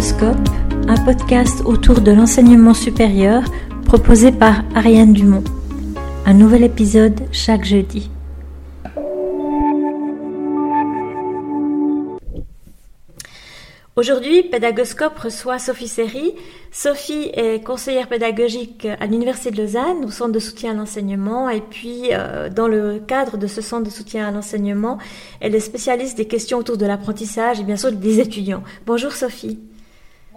Pédagoscope, un podcast autour de l'enseignement supérieur proposé par Ariane Dumont. Un nouvel épisode chaque jeudi. Aujourd'hui, Pédagoscope reçoit Sophie Serry. Sophie est conseillère pédagogique à l'Université de Lausanne, au centre de soutien à l'enseignement. Et puis, euh, dans le cadre de ce centre de soutien à l'enseignement, elle est spécialiste des questions autour de l'apprentissage et bien sûr des étudiants. Bonjour Sophie.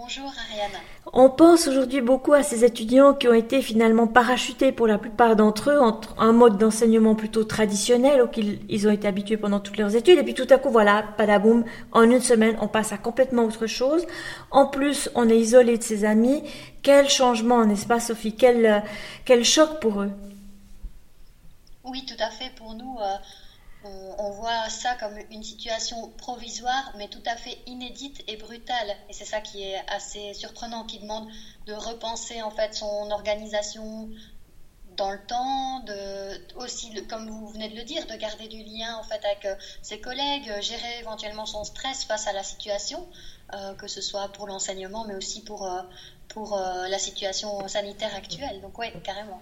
Bonjour Ariane. On pense aujourd'hui beaucoup à ces étudiants qui ont été finalement parachutés pour la plupart d'entre eux entre un mode d'enseignement plutôt traditionnel auquel ils ont été habitués pendant toutes leurs études et puis tout à coup voilà, padaboum, en une semaine on passe à complètement autre chose. En plus, on est isolé de ses amis. Quel changement, n'est-ce pas Sophie? Quel, quel choc pour eux? Oui, tout à fait. Pour nous, euh, on, voit ça comme une situation provisoire, mais tout à fait inédite et brutale. Et c'est ça qui est assez surprenant, qui demande de repenser en fait son organisation dans le temps, aussi, comme vous venez de le dire, de garder du lien en fait avec euh, ses collègues, gérer éventuellement son stress face à la situation, que ce soit pour l'enseignement, mais aussi pour, euh, pour euh, la situation sanitaire actuelle. Donc oui, carrément.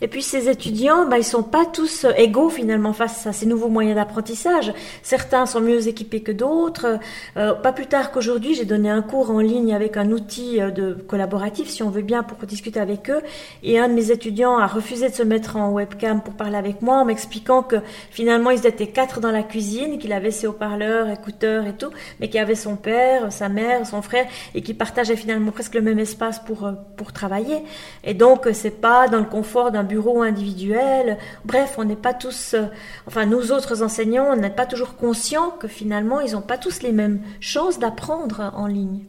Et puis ces étudiants, bah, ils sont pas tous euh, égaux finalement face à ces nouveaux moyens d'apprentissage. Certains sont mieux équipés que d'autres. Euh, pas plus tard qu'aujourd'hui, j'ai donné un cours en ligne avec un outil de collaboratif, si on veut bien, pour discuter avec eux. Et un de mes étudiants a refusé de se mettre en webcam pour parler avec moi, en m'expliquant que finalement ils étaient quatre dans la cuisine, qu'il avait ses haut-parleurs, écouteurs et tout, mais qu'il avait son père, sa mère, son frère, et qui partageaient finalement presque le même espace pour, euh, pour travailler. Et donc, c'est pas dans le confort d'un bureau individuel. Bref, on n'est pas tous, euh, enfin, nous autres enseignants, on n'est pas toujours conscients que finalement, ils n'ont pas tous les mêmes chances d'apprendre en ligne.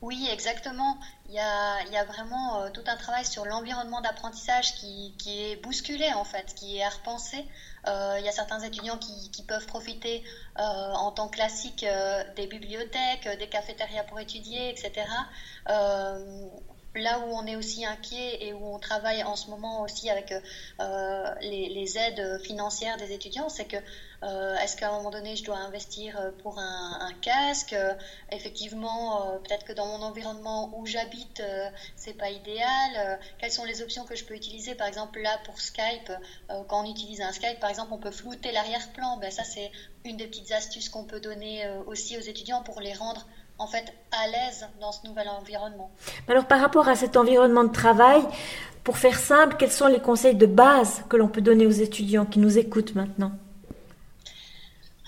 Oui, exactement. Il y a, il y a vraiment euh, tout un travail sur l'environnement d'apprentissage qui, qui, est bousculé, en fait, qui est à repenser. Euh, il y a certains étudiants qui, peuvent profiter euh, en temps classique euh, des bibliothèques, des cafétérias pour étudier, etc. là où on est aussi inquiet et où on travaille en ce moment aussi avec les, les, aides financières des étudiants, c'est que euh, est-ce qu'à un moment donné, je dois investir euh, pour un, casque? Euh, Effectivement, peut-être que dans mon environnement où j'habite, c'est pas idéal. quelles sont les options que je peux utiliser? Par exemple, là pour Skype, quand on utilise un Skype, par exemple, on peut flouter l'arrière-plan. Ben, ça, c'est une des petites astuces qu'on peut donner aussi aux étudiants pour les rendre en fait à l'aise dans ce nouvel environnement. Alors par rapport à cet environnement de travail, pour faire simple, quels sont les conseils de base que l'on peut donner aux étudiants qui nous écoutent maintenant?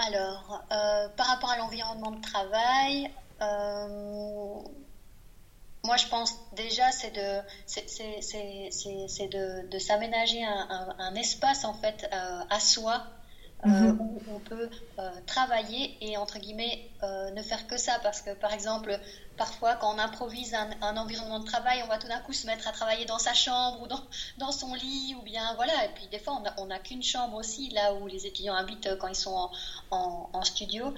Alors, euh, par rapport à l'environnement de travail, euh, moi je pense déjà c'est de, c'est, de, de s'aménager un, espace en fait euh, à soi euh, mhm. où on peut euh, travailler et entre guillemets euh, ne faire que ça. Parce que par exemple parfois quand on improvise un, environnement de travail on va tout d'un coup se mettre à travailler dans sa chambre ou dans, dans son lit ou bien voilà. Et puis des fois on n'a qu'une chambre aussi là où les étudiants habitent quand ils sont en, en studio.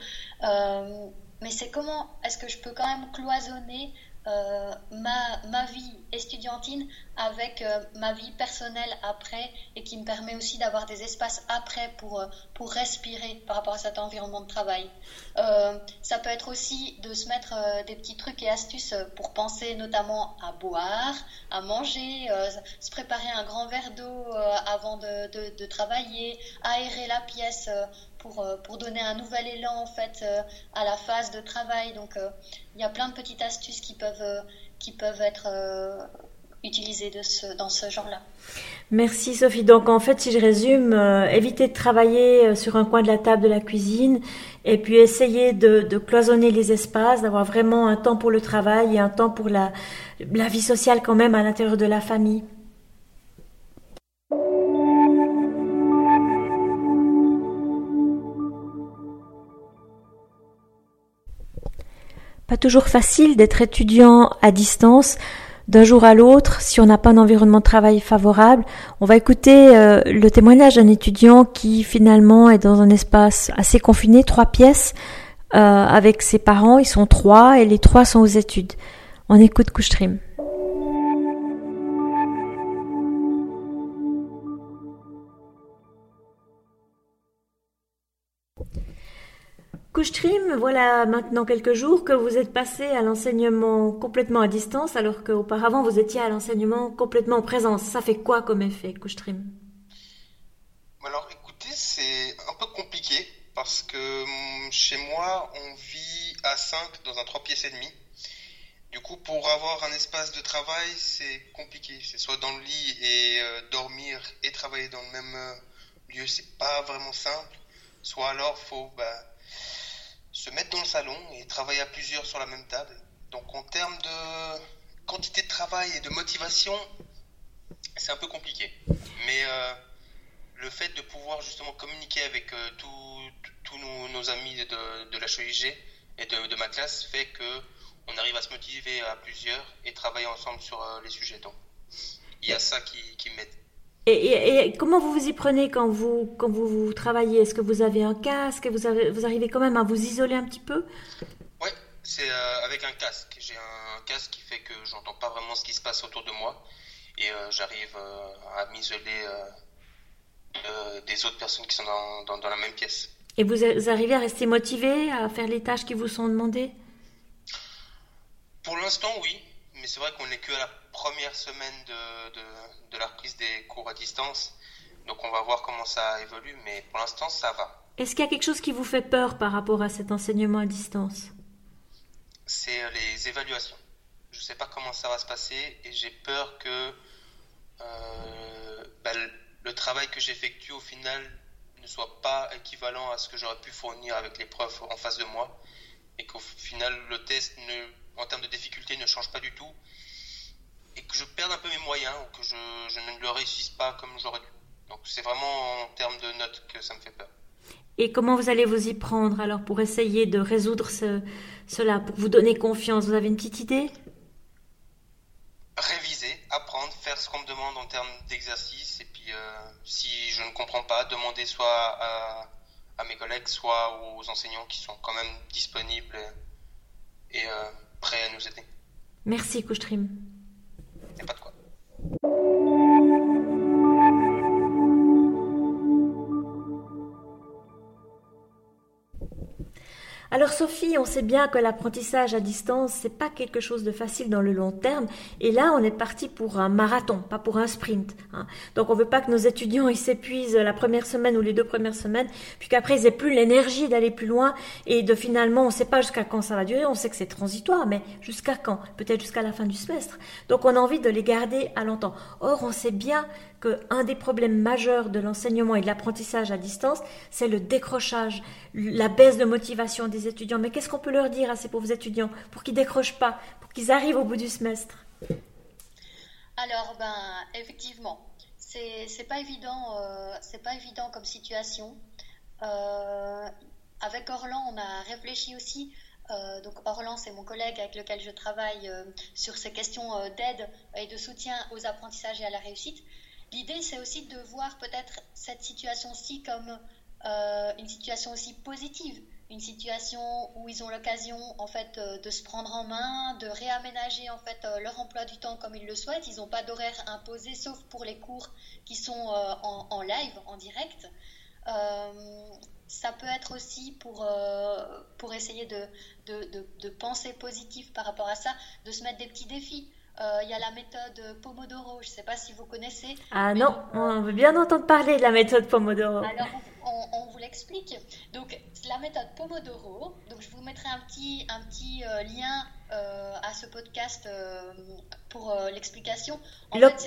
Mais c'est comment est-ce que je peux quand même cloisonner euh, ma, ma, vie estudiantine avec euh, ma vie personnelle après et qui me permet aussi d'avoir des espaces après pour, euh, pour respirer par rapport à cet environnement de travail. ça peut être aussi de se mettre des petits trucs et astuces pour penser notamment à boire, à manger, se préparer un grand verre d'eau avant de, de, de, travailler, aérer la pièce pour, euh, pour donner un nouvel élan en fait euh, à la phase de travail. Donc euh, il y a plein de petites astuces qui peuvent, qui peuvent être utilisées de ce, dans ce genre-là. Merci Sophie. Donc en fait, si je résume, éviter de travailler sur un coin de la table de la cuisine et puis essayer de, de cloisonner les espaces, d'avoir vraiment un temps pour le travail et un temps pour la, la vie sociale quand même à l'intérieur de la famille. Pas toujours facile d'être étudiant à distance d'un jour à l'autre si on n'a pas un environnement de travail favorable. On va écouter euh, le témoignage d'un étudiant qui finalement est dans un espace assez confiné, trois pièces, euh, avec ses parents. Ils sont trois et les trois sont aux études. On écoute Kouchtrim. Couchtrim, voilà maintenant quelques jours que vous êtes passé à l'enseignement complètement à distance alors qu'auparavant vous étiez à l'enseignement complètement en présence. Ça fait quoi comme effet, Couchtrim Alors écoutez, c'est un peu compliqué parce que hum, chez moi on vit à 5 dans un 3 pièces et demi. Du coup, pour avoir un espace de travail, c'est compliqué. C'est soit dans le lit et euh, dormir et travailler dans le même euh, lieu, c'est pas vraiment simple. Soit alors, faut bah, se mettre dans le salon et travailler à plusieurs sur la même table. Donc en termes de quantité de travail et de motivation, c'est un peu compliqué. Mais euh, le fait de pouvoir justement communiquer avec euh, tous nos, amis de, de la CHOIG et de, ma classe fait que on arrive à se motiver à plusieurs et travailler ensemble sur euh, les sujets. Donc il y a ça qui, qui m'aide. Et, comment vous vous y prenez quand vous, quand vous, travaillez? Est-ce que vous avez un casque? Vous, avez, vous arrivez quand même à vous isoler un petit peu? Oui, c'est euh, avec un casque. J'ai un casque qui fait que j'entends pas vraiment ce qui se passe autour de moi et euh, j'arrive euh, à m'isoler des autres personnes qui sont dans, dans, la même pièce. Et vous, arrivez à rester motivé à faire les tâches qui vous sont demandées? Pour l'instant, oui. Mais c'est vrai qu'on n'est que à la première semaine de, de, la reprise des cours à distance. Donc on va voir comment ça évolue, mais pour l'instant ça va. Est-ce qu'il y a quelque chose qui vous fait peur par rapport à cet enseignement à distance? C'est euh, les évaluations. Je ne sais pas comment ça va se passer et j'ai peur que euh, bah, le travail que j'effectue au final ne soit pas équivalent à ce que j'aurais pu fournir avec les profs en face de moi et qu'au final le test ne, en termes de difficulté ne change pas du tout et que je perde un peu mes moyens ou que je, ne le réussisse pas comme j'aurais dû. Donc c'est vraiment en termes de notes que ça me fait peur. Et comment vous allez vous y prendre alors pour essayer de résoudre cela, pour vous donner confiance? Vous avez une petite idée? Réviser, apprendre, faire ce qu'on me demande en termes d'exercice. Et puis euh, si je ne comprends pas, demander soit à, mes collègues, soit aux enseignants qui sont quand même disponibles et, euh, prêts à nous aider. Merci Couchtrim. Alors Sophie, on sait bien que l'apprentissage à distance, c'est pas quelque chose de facile dans le long terme. Et là, on est parti pour un marathon, pas pour un sprint. Hein. Donc on veut pas que nos étudiants ils s'épuisent la première semaine ou les deux premières semaines, puis qu'après ils aient plus l'énergie d'aller plus loin et de finalement, on sait pas jusqu'à quand ça va durer. On sait que c'est transitoire, mais jusqu'à quand? Peut-être jusqu'à la fin du semestre. Donc on a envie de les garder à longtemps. Or, on sait bien un des problèmes majeurs de l'enseignement et de l'apprentissage à distance, c'est le décrochage, la baisse de motivation des étudiants. Mais qu'est-ce qu'on peut leur dire à ces pauvres étudiants pour qu'ils décrochent pas, pour qu'ils arrivent au bout du semestre? Alors, ben, effectivement, c'est pas évident, euh, c'est pas évident comme situation. Euh, avec Orlan, on a réfléchi aussi. Euh, donc Orlan, c'est mon collègue avec lequel je travaille sur ces questions d'aide et de soutien aux apprentissages et à la réussite. L'idée, c'est aussi de voir peut-être cette situation-ci comme euh, une situation aussi positive, une situation où ils ont l'occasion en fait euh, de se prendre en main, de réaménager en fait euh, leur emploi du temps comme ils le souhaitent. Ils n'ont pas d'horaire imposé, sauf pour les cours qui sont en, live, en direct. ça peut être aussi pour, pour essayer de, de, de, penser positif par rapport à ça, de se mettre des petits défis. Euh, il y a la méthode Pomodoro, je ne sais pas si vous connaissez. Ah non, on veut bien entendre parler de la méthode Pomodoro. Alors, on, vous l'explique. Donc, la méthode Pomodoro, donc je vous mettrai un petit, un petit euh, lien euh, à ce podcast pour l'explication.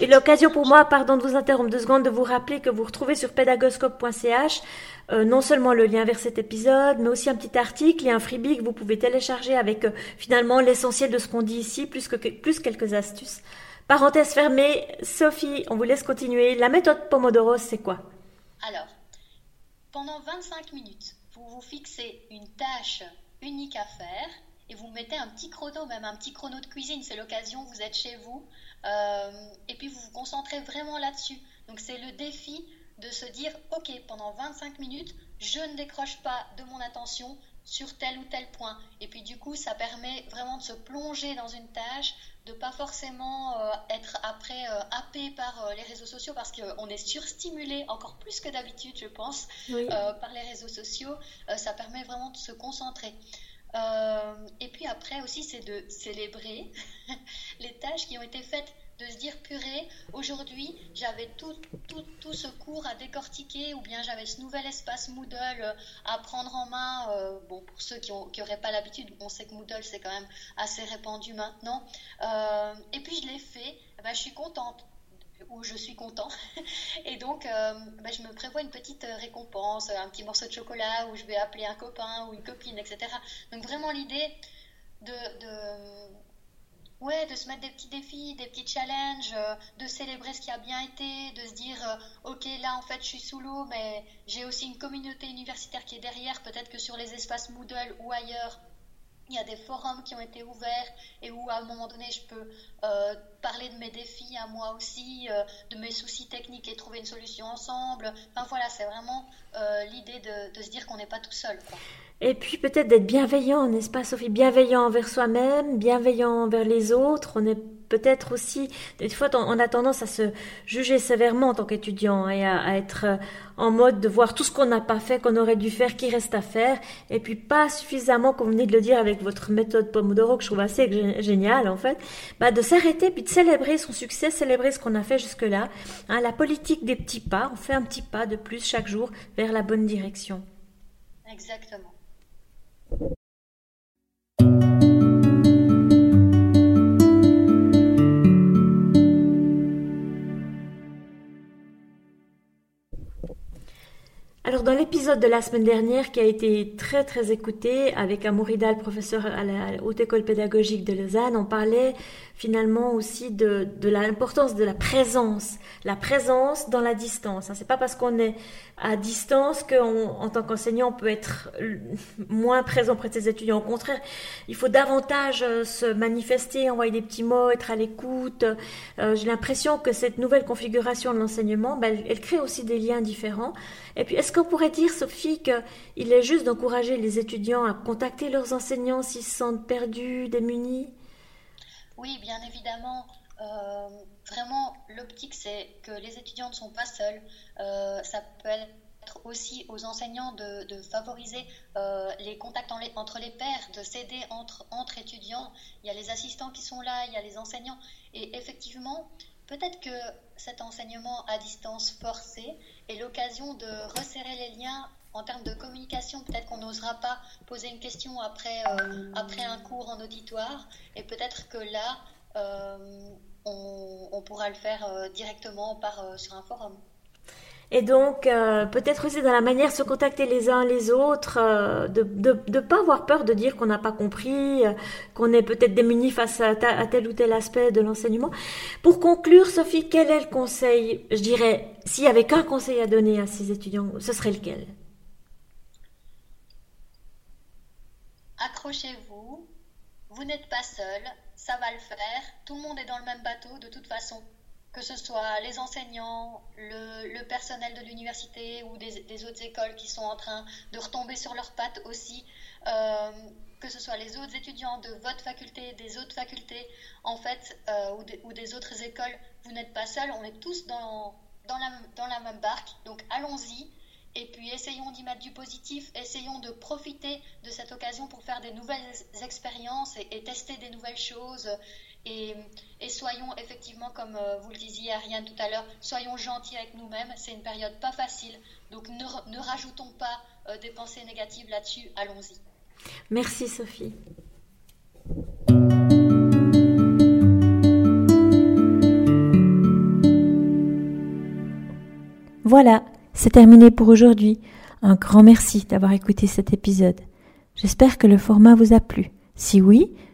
L'occasion pour moi, pardon de vous interrompre deux secondes, de vous rappeler que vous retrouvez sur pédagoscope.ch non seulement le lien vers cet épisode, mais aussi un petit article et un freebie que vous pouvez télécharger avec finalement l'essentiel de ce qu'on dit ici, plus, que, plus quelques astuces. Parenthèse fermée, Sophie, on vous laisse continuer. La méthode Pomodoro, c'est quoi? Alors, pendant 25 minutes, vous vous fixez une tâche unique à faire et vous mettez un petit chrono, même un petit chrono de cuisine, c'est l'occasion, vous êtes chez vous, euh, et puis vous vous concentrez vraiment là-dessus. Donc c'est le défi de se dire, ok, pendant 25 minutes, je ne décroche pas de mon attention, sur tel ou tel point. Et puis du coup, ça permet vraiment de se plonger dans une tâche, de pas forcément euh, être après euh, happé par euh, les réseaux sociaux parce qu'on est surstimulé encore plus que d'habitude, je pense, par les réseaux sociaux. ça permet vraiment de se concentrer. et puis après aussi, c'est de célébrer les tâches qui ont été faites de se dire purée, aujourd'hui j'avais tout, tout, tout, ce cours à décortiquer ou bien j'avais ce nouvel espace Moodle euh, à prendre en main. Euh, bon, pour ceux qui n'auraient pas l'habitude, on sait que Moodle c'est quand même assez répandu maintenant. Euh, et puis je l'ai fait, eh ben, je suis contente ou je suis content. Et donc, ben, je me prévois une petite récompense, un petit morceau de chocolat où je vais appeler un copain ou une copine, etc. Donc vraiment l'idée de, de Ouais, de se mettre des petits défis, des petits challenges, euh, de célébrer ce qui a bien été, de se dire, euh, ok, là en fait je suis sous l'eau, mais j'ai aussi une communauté universitaire qui est derrière, peut-être que sur les espaces Moodle ou ailleurs, il y a des forums qui ont été ouverts et où à un moment donné je peux euh, parler de mes défis à moi aussi, de mes soucis techniques et trouver une solution ensemble. Enfin voilà, c'est vraiment l'idée de, se dire qu'on n'est pas tout seul. Et puis peut-être d'être bienveillant, n'est-ce pas Sophie? Bienveillant envers soi-même, bienveillant envers les autres. Peut-être aussi, des fois on a tendance à se juger sévèrement en tant qu'étudiant et à, être euh, en mode de voir tout ce qu'on n'a pas fait, qu'on aurait dû faire, qui reste à faire, et puis pas suffisamment, comme vous venez de le dire avec votre méthode Pomodoro que je trouve assez géniale en fait, bah de s'arrêter puis de célébrer son succès, célébrer ce qu'on a fait jusque-là. Hein, la politique des petits pas, on fait un petit pas de plus chaque jour vers la bonne direction. Exactement. Alors dans l'épisode de la semaine dernière qui a été très très écouté avec Amourida, le professeur à la Haute École pédagogique de Lausanne, on parlait finalement aussi de, de l'importance de la présence, la présence dans la distance. Hein. C'est pas parce qu'on est à distance qu'en tant qu'enseignant on peut être moins présent près de ses étudiants. Au contraire, il faut davantage euh, se manifester, envoyer des petits mots, être à l'écoute. Euh, j'ai l'impression que cette nouvelle configuration de l'enseignement, ben, elle, crée aussi des liens différents. Et puis, est-ce qu'on pourrait dire, Sophie, qu'il est juste d'encourager les étudiants à contacter leurs enseignants s'ils se sentent perdus, démunis? Oui, bien évidemment. Euh, vraiment, l'optique, c'est que les étudiants ne sont pas seuls. Euh, ça peut être aussi aux enseignants de, favoriser euh, les contacts entre les pairs, de s'aider entre, entre étudiants. Il y a les assistants qui sont là, il y a les enseignants. Et effectivement, peut-être que cet enseignement à distance forcé est l'occasion de resserrer les liens en termes de communication, peut-être qu'on n'osera pas poser une question après, euh, un cours en auditoire, et peut-être que là, euh, on, pourra le faire euh, directement sur un forum. Et donc, peut-être aussi dans la manière de se contacter les uns les autres, de ne pas avoir peur de dire qu'on n'a pas compris, qu'on est peut-être démuni face à, à, tel ou tel aspect de l'enseignement. Pour conclure, Sophie, quel est le conseil Je dirais, s'il y avait qu'un conseil à donner à ces étudiants, ce serait lequel? Accrochez-vous, vous n'êtes pas seul, ça va le faire, tout le monde est dans le même bateau de toute façon, que ce soit les enseignants, le, personnel de l'université ou des, autres écoles qui sont en train de retomber sur leurs pattes aussi, euh, que ce soit les autres étudiants de votre faculté, des autres facultés, en fait, euh, ou, des autres écoles, vous n'êtes pas seul, on est tous dans la même barque, donc allons-y, et puis essayons d'y mettre du positif, essayons de profiter de cette occasion pour faire des nouvelles expériences et, tester des nouvelles choses. Et, soyons effectivement, comme euh, vous le disiez Ariane tout à l'heure, soyons gentils avec nous-mêmes. C'est une période pas facile. Donc ne, rajoutons pas euh, des pensées négatives là-dessus. Allons-y. Merci Sophie. Voilà, c'est terminé pour aujourd'hui. Un grand merci d'avoir écouté cet épisode. J'espère que le format vous a plu. Si oui,